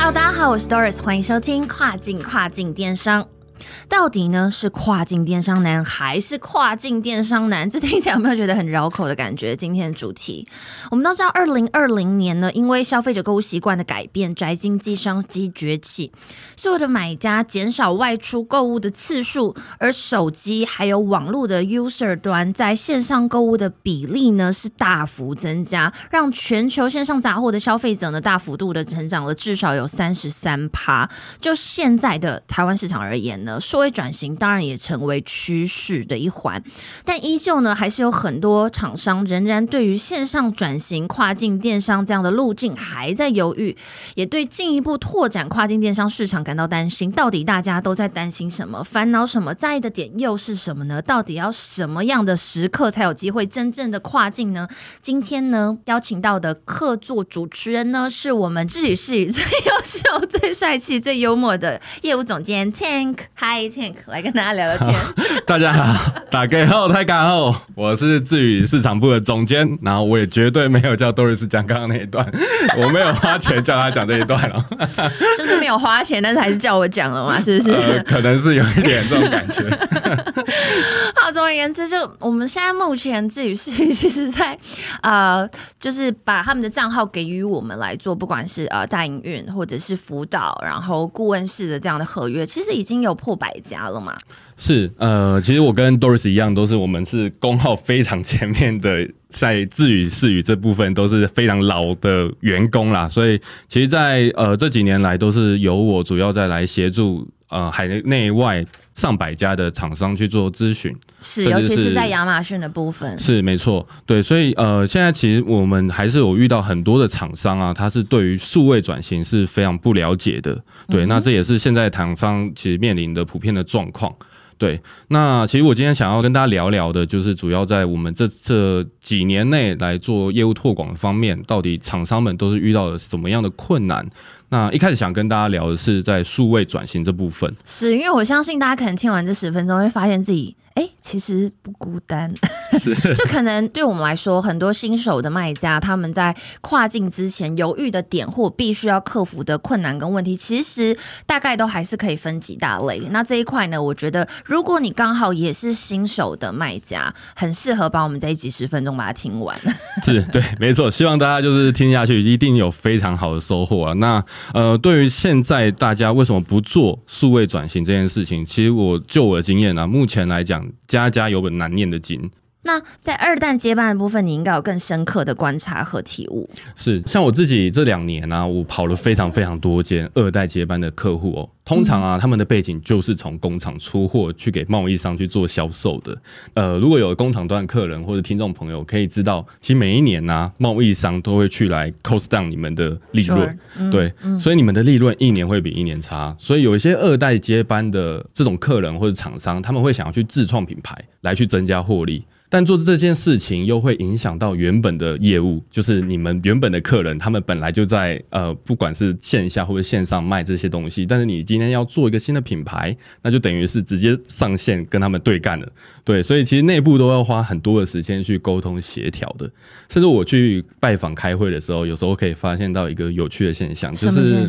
Hello，大家好，我是 Doris，欢迎收听跨境跨境电商。到底呢是跨境电商男还是跨境电商男？这听起来有没有觉得很绕口的感觉？今天的主题，我们都知道，二零二零年呢，因为消费者购物习惯的改变，宅经济商机崛起，所有的买家减少外出购物的次数，而手机还有网络的 user 端在线上购物的比例呢是大幅增加，让全球线上杂货的消费者呢大幅度的成长了至少有三十三趴。就现在的台湾市场而言呢，数位转型当然也成为趋势的一环，但依旧呢，还是有很多厂商仍然对于线上转型、跨境电商这样的路径还在犹豫，也对进一步拓展跨境电商市场感到担心。到底大家都在担心什么？烦恼什么？在意的点又是什么呢？到底要什么样的时刻才有机会真正的跨境呢？今天呢，邀请到的客座主持人呢，是我们自己是最优秀、最帅气、最幽默的业务总监 Tank。Hi Tank，来跟大家聊聊天。大家好，打给后太感后，我是智宇市场部的总监，然后我也绝对没有叫多瑞斯讲刚刚那一段，我没有花钱叫他讲这一段哦，就是没有花钱，但是还是叫我讲了嘛，是不是？呃，可能是有一点这种感觉。总而言之，就我们现在目前自己是 其实在啊，就是把他们的账号给予我们来做，不管是呃大营运或者是辅导，然后顾问式的这样的合约，其实已经有破百家了嘛。是，呃，其实我跟 Doris 一样，都是我们是工号非常前面的，在自语视语这部分都是非常老的员工啦，所以其实在，呃这几年来都是由我主要在来协助呃海内外上百家的厂商去做咨询。是，尤其是是在亚马逊的部分。是没错，对，所以呃，现在其实我们还是有遇到很多的厂商啊，他是对于数位转型是非常不了解的，对，那这也是现在厂商其实面临的普遍的状况。对，那其实我今天想要跟大家聊聊的，就是主要在我们这这几年内来做业务拓广方面，到底厂商们都是遇到了什么样的困难？那一开始想跟大家聊的是在数位转型这部分，是因为我相信大家可能听完这十分钟，会发现自己哎，其实不孤单。是 就可能对我们来说，很多新手的卖家，他们在跨境之前犹豫的点或必须要克服的困难跟问题，其实大概都还是可以分几大类。那这一块呢，我觉得如果你刚好也是新手的卖家，很适合把我们这一集十分钟把它听完。是对，没错。希望大家就是听下去，一定有非常好的收获啊。那呃，对于现在大家为什么不做数位转型这件事情，其实我就我的经验啊，目前来讲，家家有本难念的经。那在二代接班的部分，你应该有更深刻的观察和体悟。是，像我自己这两年啊，我跑了非常非常多间二代接班的客户哦。通常啊，他们的背景就是从工厂出货去给贸易商去做销售的。呃，如果有工厂端客人或者听众朋友可以知道，其实每一年呢、啊，贸易商都会去来 cost down 你们的利润对，所以你们的利润一年会比一年差。所以有一些二代接班的这种客人或者厂商，他们会想要去自创品牌来去增加获利。但做这件事情又会影响到原本的业务，就是你们原本的客人，他们本来就在呃，不管是线下或者线上卖这些东西，但是你今天要做一个新的品牌，那就等于是直接上线跟他们对干了。对，所以其实内部都要花很多的时间去沟通协调的。甚至我去拜访开会的时候，有时候可以发现到一个有趣的现象，就是？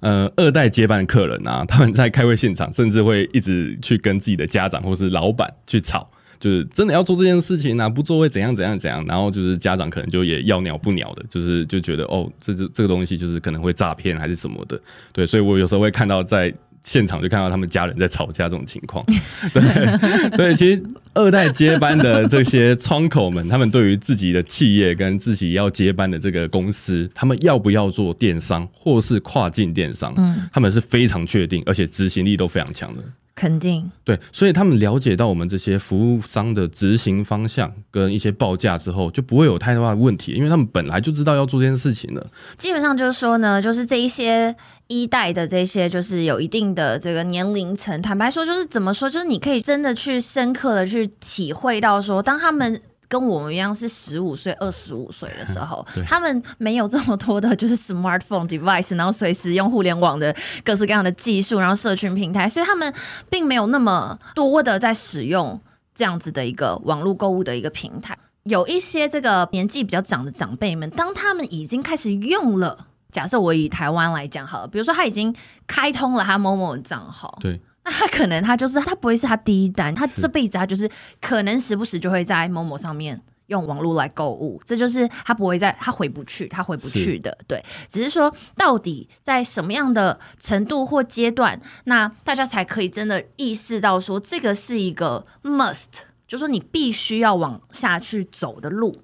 呃，二代接班的客人啊，他们在开会现场甚至会一直去跟自己的家长或是老板去吵。就是真的要做这件事情啊，不做会怎样怎样怎样，然后就是家长可能就也要鸟不鸟的，就是就觉得哦，这这这个东西就是可能会诈骗还是什么的，对，所以我有时候会看到在现场就看到他们家人在吵架这种情况，对 对，其实二代接班的这些窗口们，他们对于自己的企业跟自己要接班的这个公司，他们要不要做电商或是跨境电商，嗯，他们是非常确定，而且执行力都非常强的。肯定对，所以他们了解到我们这些服务商的执行方向跟一些报价之后，就不会有太大的问题，因为他们本来就知道要做这件事情了。基本上就是说呢，就是这一些一代的这些，就是有一定的这个年龄层。坦白说，就是怎么说，就是你可以真的去深刻的去体会到说，当他们。跟我们一样是十五岁、二十五岁的时候，他们没有这么多的，就是 smartphone device，然后随时用互联网的各式各样的技术，然后社群平台，所以他们并没有那么多的在使用这样子的一个网络购物的一个平台。有一些这个年纪比较长的长辈们，当他们已经开始用了，假设我以台湾来讲好了，比如说他已经开通了他某某的账号，对。那他可能他就是他不会是他第一单，他这辈子他就是可能时不时就会在某某上面用网络来购物，这就是他不会在他回不去，他回不去的。对，只是说到底在什么样的程度或阶段，那大家才可以真的意识到说这个是一个 must。就说你必须要往下去走的路。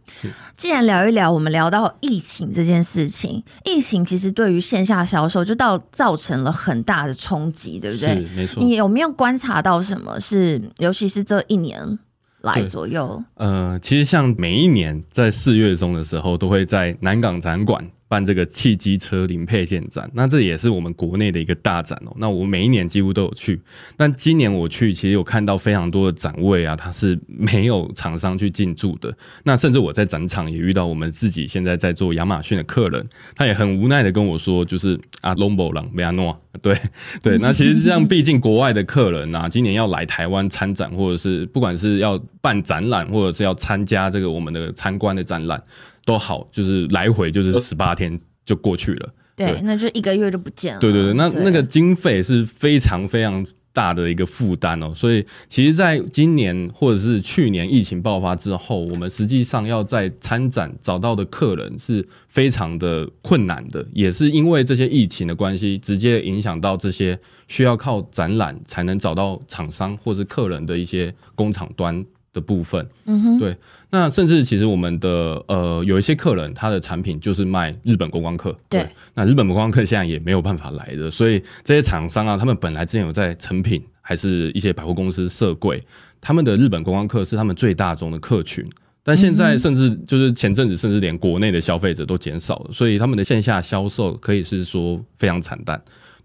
既然聊一聊，我们聊到疫情这件事情，疫情其实对于线下销售就到造成了很大的冲击，对不对？没错。你有没有观察到什么？是尤其是这一年来左右？呃，其实像每一年在四月中的时候，都会在南港展馆。办这个汽机车零配件展，那这也是我们国内的一个大展哦。那我每一年几乎都有去，但今年我去，其实有看到非常多的展位啊，它是没有厂商去进驻的。那甚至我在展场也遇到我们自己现在在做亚马逊的客人，他也很无奈的跟我说，就是啊，Lombo 朗贝亚诺，对对。那其实这样，毕竟国外的客人啊，今年要来台湾参展，或者是不管是要办展览，或者是要参加这个我们的参观的展览。都好，就是来回就是十八天就过去了，对，那就一个月就不见了。对对对，那那个经费是非常非常大的一个负担哦。所以，其实在今年或者是去年疫情爆发之后，我们实际上要在参展找到的客人是非常的困难的，也是因为这些疫情的关系，直接影响到这些需要靠展览才能找到厂商或是客人的一些工厂端。的部分，嗯哼，对，那甚至其实我们的呃有一些客人，他的产品就是卖日本观光客，对，那日本观光客现在也没有办法来的，所以这些厂商啊，他们本来之前有在成品还是一些百货公司设柜，他们的日本观光客是他们最大宗的客群，但现在甚至就是前阵子，甚至连国内的消费者都减少了，所以他们的线下销售可以是说非常惨淡。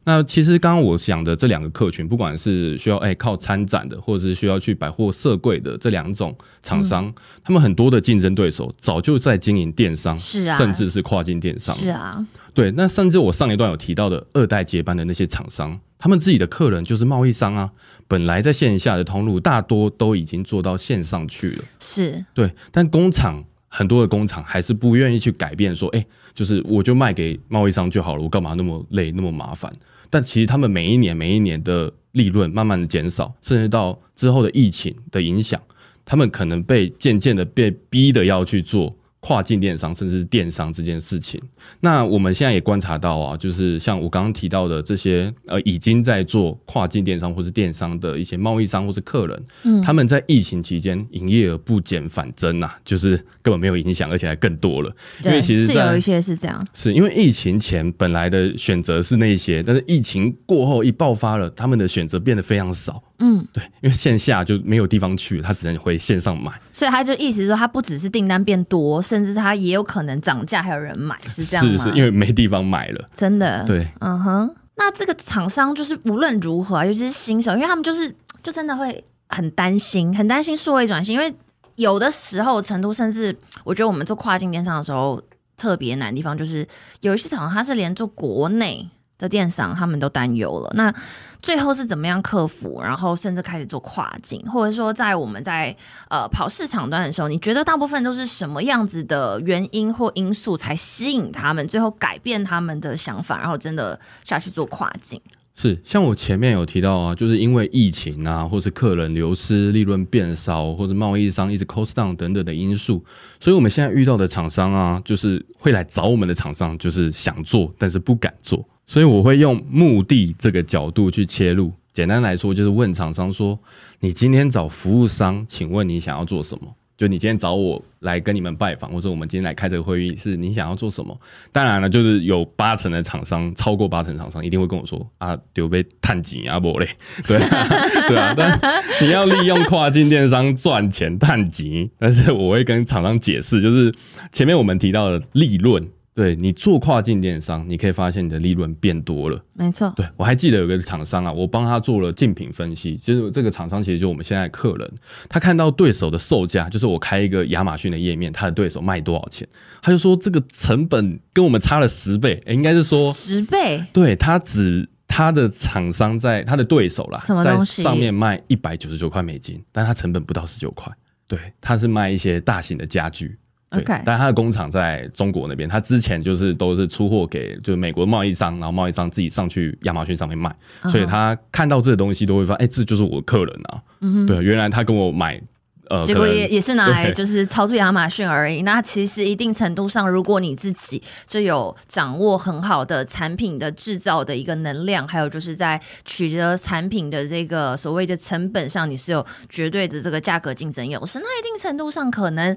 那其实刚刚我讲的这两个客群，不管是需要哎靠参展的，或者是需要去百货设柜的这两种厂商，他们很多的竞争对手早就在经营电商，是啊，甚至是跨境电商，是啊，对。那甚至我上一段有提到的二代接班的那些厂商，他们自己的客人就是贸易商啊，本来在线下的通路大多都已经做到线上去了，是对。但工厂很多的工厂还是不愿意去改变，说哎，就是我就卖给贸易商就好了，我干嘛那么累那么麻烦？但其实他们每一年每一年的利润慢慢的减少，甚至到之后的疫情的影响，他们可能被渐渐的被逼的要去做。跨境电商甚至是电商这件事情，那我们现在也观察到啊，就是像我刚刚提到的这些呃，已经在做跨境电商或是电商的一些贸易商或是客人，嗯，他们在疫情期间营业额不减反增呐，就是根本没有影响，而且还更多了。因为其实是有一些是这样，是因为疫情前本来的选择是那些，但是疫情过后一爆发了，他们的选择变得非常少。嗯，对，因为线下就没有地方去，他只能回线上买。所以他就意思说，他不只是订单变多，甚至他也有可能涨价，还有人买，是这样吗？是是，因为没地方买了，真的。对，嗯哼。那这个厂商就是无论如何，尤其是新手，因为他们就是就真的会很担心，很担心数位转型，因为有的时候程度，甚至我觉得我们做跨境电商的时候特别难的地方，就是有一些厂商它是连做国内。的电商他们都担忧了，那最后是怎么样克服？然后甚至开始做跨境，或者说在我们在呃跑市场端的时候，你觉得大部分都是什么样子的原因或因素才吸引他们，最后改变他们的想法，然后真的下去做跨境？是像我前面有提到啊，就是因为疫情啊，或是客人流失、利润变少，或者贸易商一直 cost down 等等的因素，所以我们现在遇到的厂商啊，就是会来找我们的厂商，就是想做但是不敢做。所以我会用目的这个角度去切入。简单来说，就是问厂商说：“你今天找服务商，请问你想要做什么？”就你今天找我来跟你们拜访，或者我们今天来开这个会议，是你想要做什么？当然了，就是有八成的厂商，超过八成厂商一定会跟我说啊，丢被探井啊，不嘞，对啊，对啊。但你要利用跨境电商赚钱探井，但是我会跟厂商解释，就是前面我们提到的利润。对你做跨境电商，你可以发现你的利润变多了。没错，对我还记得有个厂商啊，我帮他做了竞品分析。其实这个厂商其实就我们现在客人，他看到对手的售价，就是我开一个亚马逊的页面，他的对手卖多少钱，他就说这个成本跟我们差了十倍，应该是说十倍。对他只他的厂商在他的对手啦，在上面卖一百九十九块美金，但他成本不到十九块。对，他是卖一些大型的家具。对，但他的工厂在中国那边，他之前就是都是出货给就是美国贸易商，然后贸易商自己上去亚马逊上面卖，所以他看到这个东西都会发现，哎，这就是我的客人啊。对，原来他跟我买，呃，结果也也是拿来就是操作亚马逊而已。那其实一定程度上，如果你自己就有掌握很好的产品的制造的一个能量，还有就是在取得产品的这个所谓的成本上，你是有绝对的这个价格竞争优势，那一定程度上可能。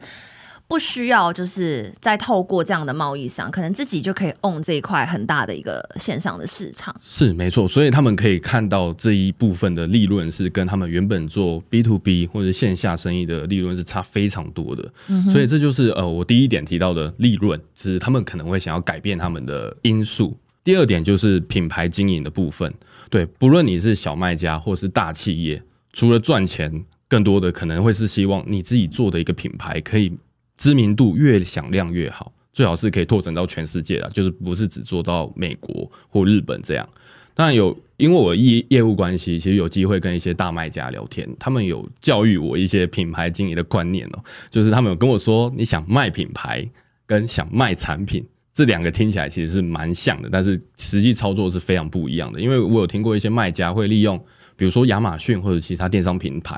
不需要，就是再透过这样的贸易商，可能自己就可以 own 这一块很大的一个线上的市场。是没错，所以他们可以看到这一部分的利润是跟他们原本做 B to B 或者线下生意的利润是差非常多的。所以这就是呃，我第一点提到的利润，是他们可能会想要改变他们的因素。第二点就是品牌经营的部分，对，不论你是小卖家或是大企业，除了赚钱，更多的可能会是希望你自己做的一个品牌可以。知名度越响亮越好，最好是可以拓展到全世界了，就是不是只做到美国或日本这样。当然有，因为我业业务关系，其实有机会跟一些大卖家聊天，他们有教育我一些品牌经营的观念哦，就是他们有跟我说，你想卖品牌跟想卖产品这两个听起来其实是蛮像的，但是实际操作是非常不一样的。因为我有听过一些卖家会利用，比如说亚马逊或者其他电商平台，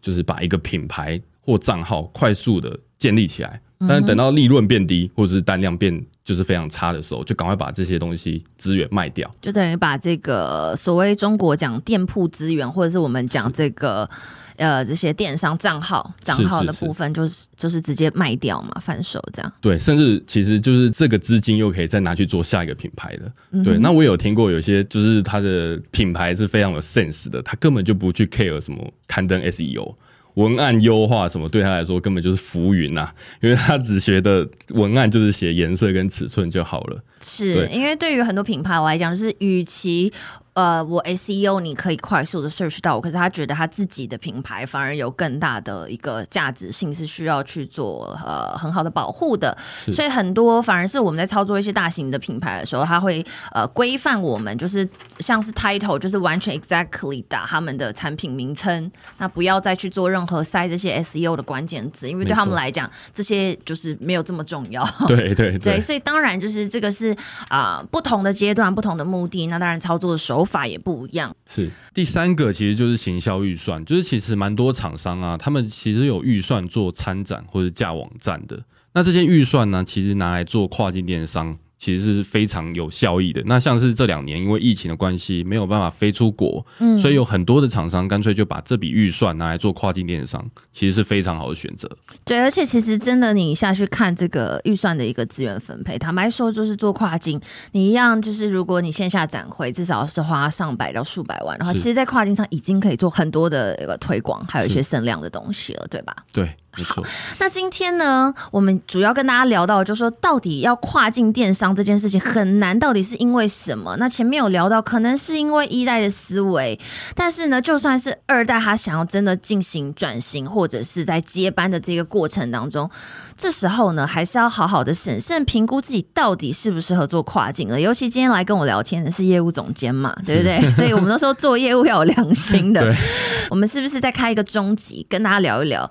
就是把一个品牌或账号快速的。建立起来，但是等到利润变低或者是单量变就是非常差的时候，就赶快把这些东西资源卖掉，就等于把这个所谓中国讲店铺资源，或者是我们讲这个呃这些电商账号账号的部分，就是就是直接卖掉嘛，贩售这样。对，甚至其实就是这个资金又可以再拿去做下一个品牌的。对，那我有听过有些就是他的品牌是非常有 sense 的，他根本就不去 care 什么刊登 SEO。文案优化什么对他来说根本就是浮云呐，因为他只学的文案就是写颜色跟尺寸就好了。是因为对于很多品牌来讲，就是与其。呃，我 SEO 你可以快速的 search 到我，可是他觉得他自己的品牌反而有更大的一个价值性，是需要去做呃很好的保护的。所以很多反而是我们在操作一些大型的品牌的时候，他会呃规范我们，就是像是 title，就是完全 exactly 打他们的产品名称，那不要再去做任何塞这些 SEO 的关键字，因为对他们来讲，这些就是没有这么重要。对对对，所以当然就是这个是啊不同的阶段、不同的目的，那当然操作的手。法也不一样，是第三个，其实就是行销预算，就是其实蛮多厂商啊，他们其实有预算做参展或者架网站的，那这些预算呢，其实拿来做跨境电商。其实是非常有效益的。那像是这两年因为疫情的关系，没有办法飞出国，嗯，所以有很多的厂商干脆就把这笔预算拿来做跨境电商，其实是非常好的选择。对，而且其实真的你下去看这个预算的一个资源分配，坦白说就是做跨境，你一样就是如果你线下展会至少是花上百到数百万，然后其实，在跨境上已经可以做很多的一个推广，还有一些声量的东西了，对吧？对。好，那今天呢，我们主要跟大家聊到，就是说到底要跨境电商这件事情很难，到底是因为什么？那前面有聊到，可能是因为一代的思维，但是呢，就算是二代，他想要真的进行转型，或者是在接班的这个过程当中，这时候呢，还是要好好的审慎评估自己到底适不适合做跨境了。尤其今天来跟我聊天的是业务总监嘛，对不对？所以我们都说做业务要有良心的，我们是不是再开一个终极，跟大家聊一聊？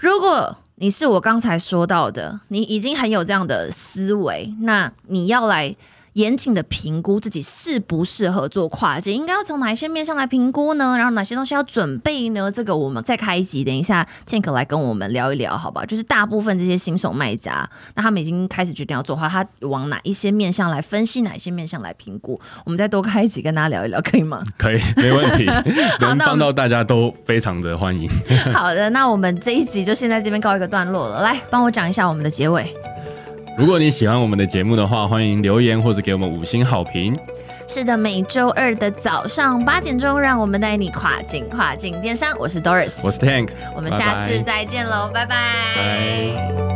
如果你是我刚才说到的，你已经很有这样的思维，那你要来严谨的评估自己适不适合做跨界，应该要从哪一些面向来评估呢？然后哪些东西要准备呢？这个我们再开一集，等一下 Tank 来跟我们聊一聊，好吧？就是大部分这些新手卖家，那他们已经开始决定要做的话，他往哪一些面向来分析，哪一些面向来评估？我们再多开一集跟大家聊一聊，可以吗？可以，没问题，能那帮到大家都非常的欢迎。好的，那我们这一集就先在这边告一个段落了。来，帮我讲一下我们的结尾。如果你喜欢我们的节目的话，欢迎留言或者给我们五星好评。是的，每周二的早上八点钟，让我们带你跨境跨境电商。我是 Doris，我是 Tank，我们下次再见喽，拜拜拜。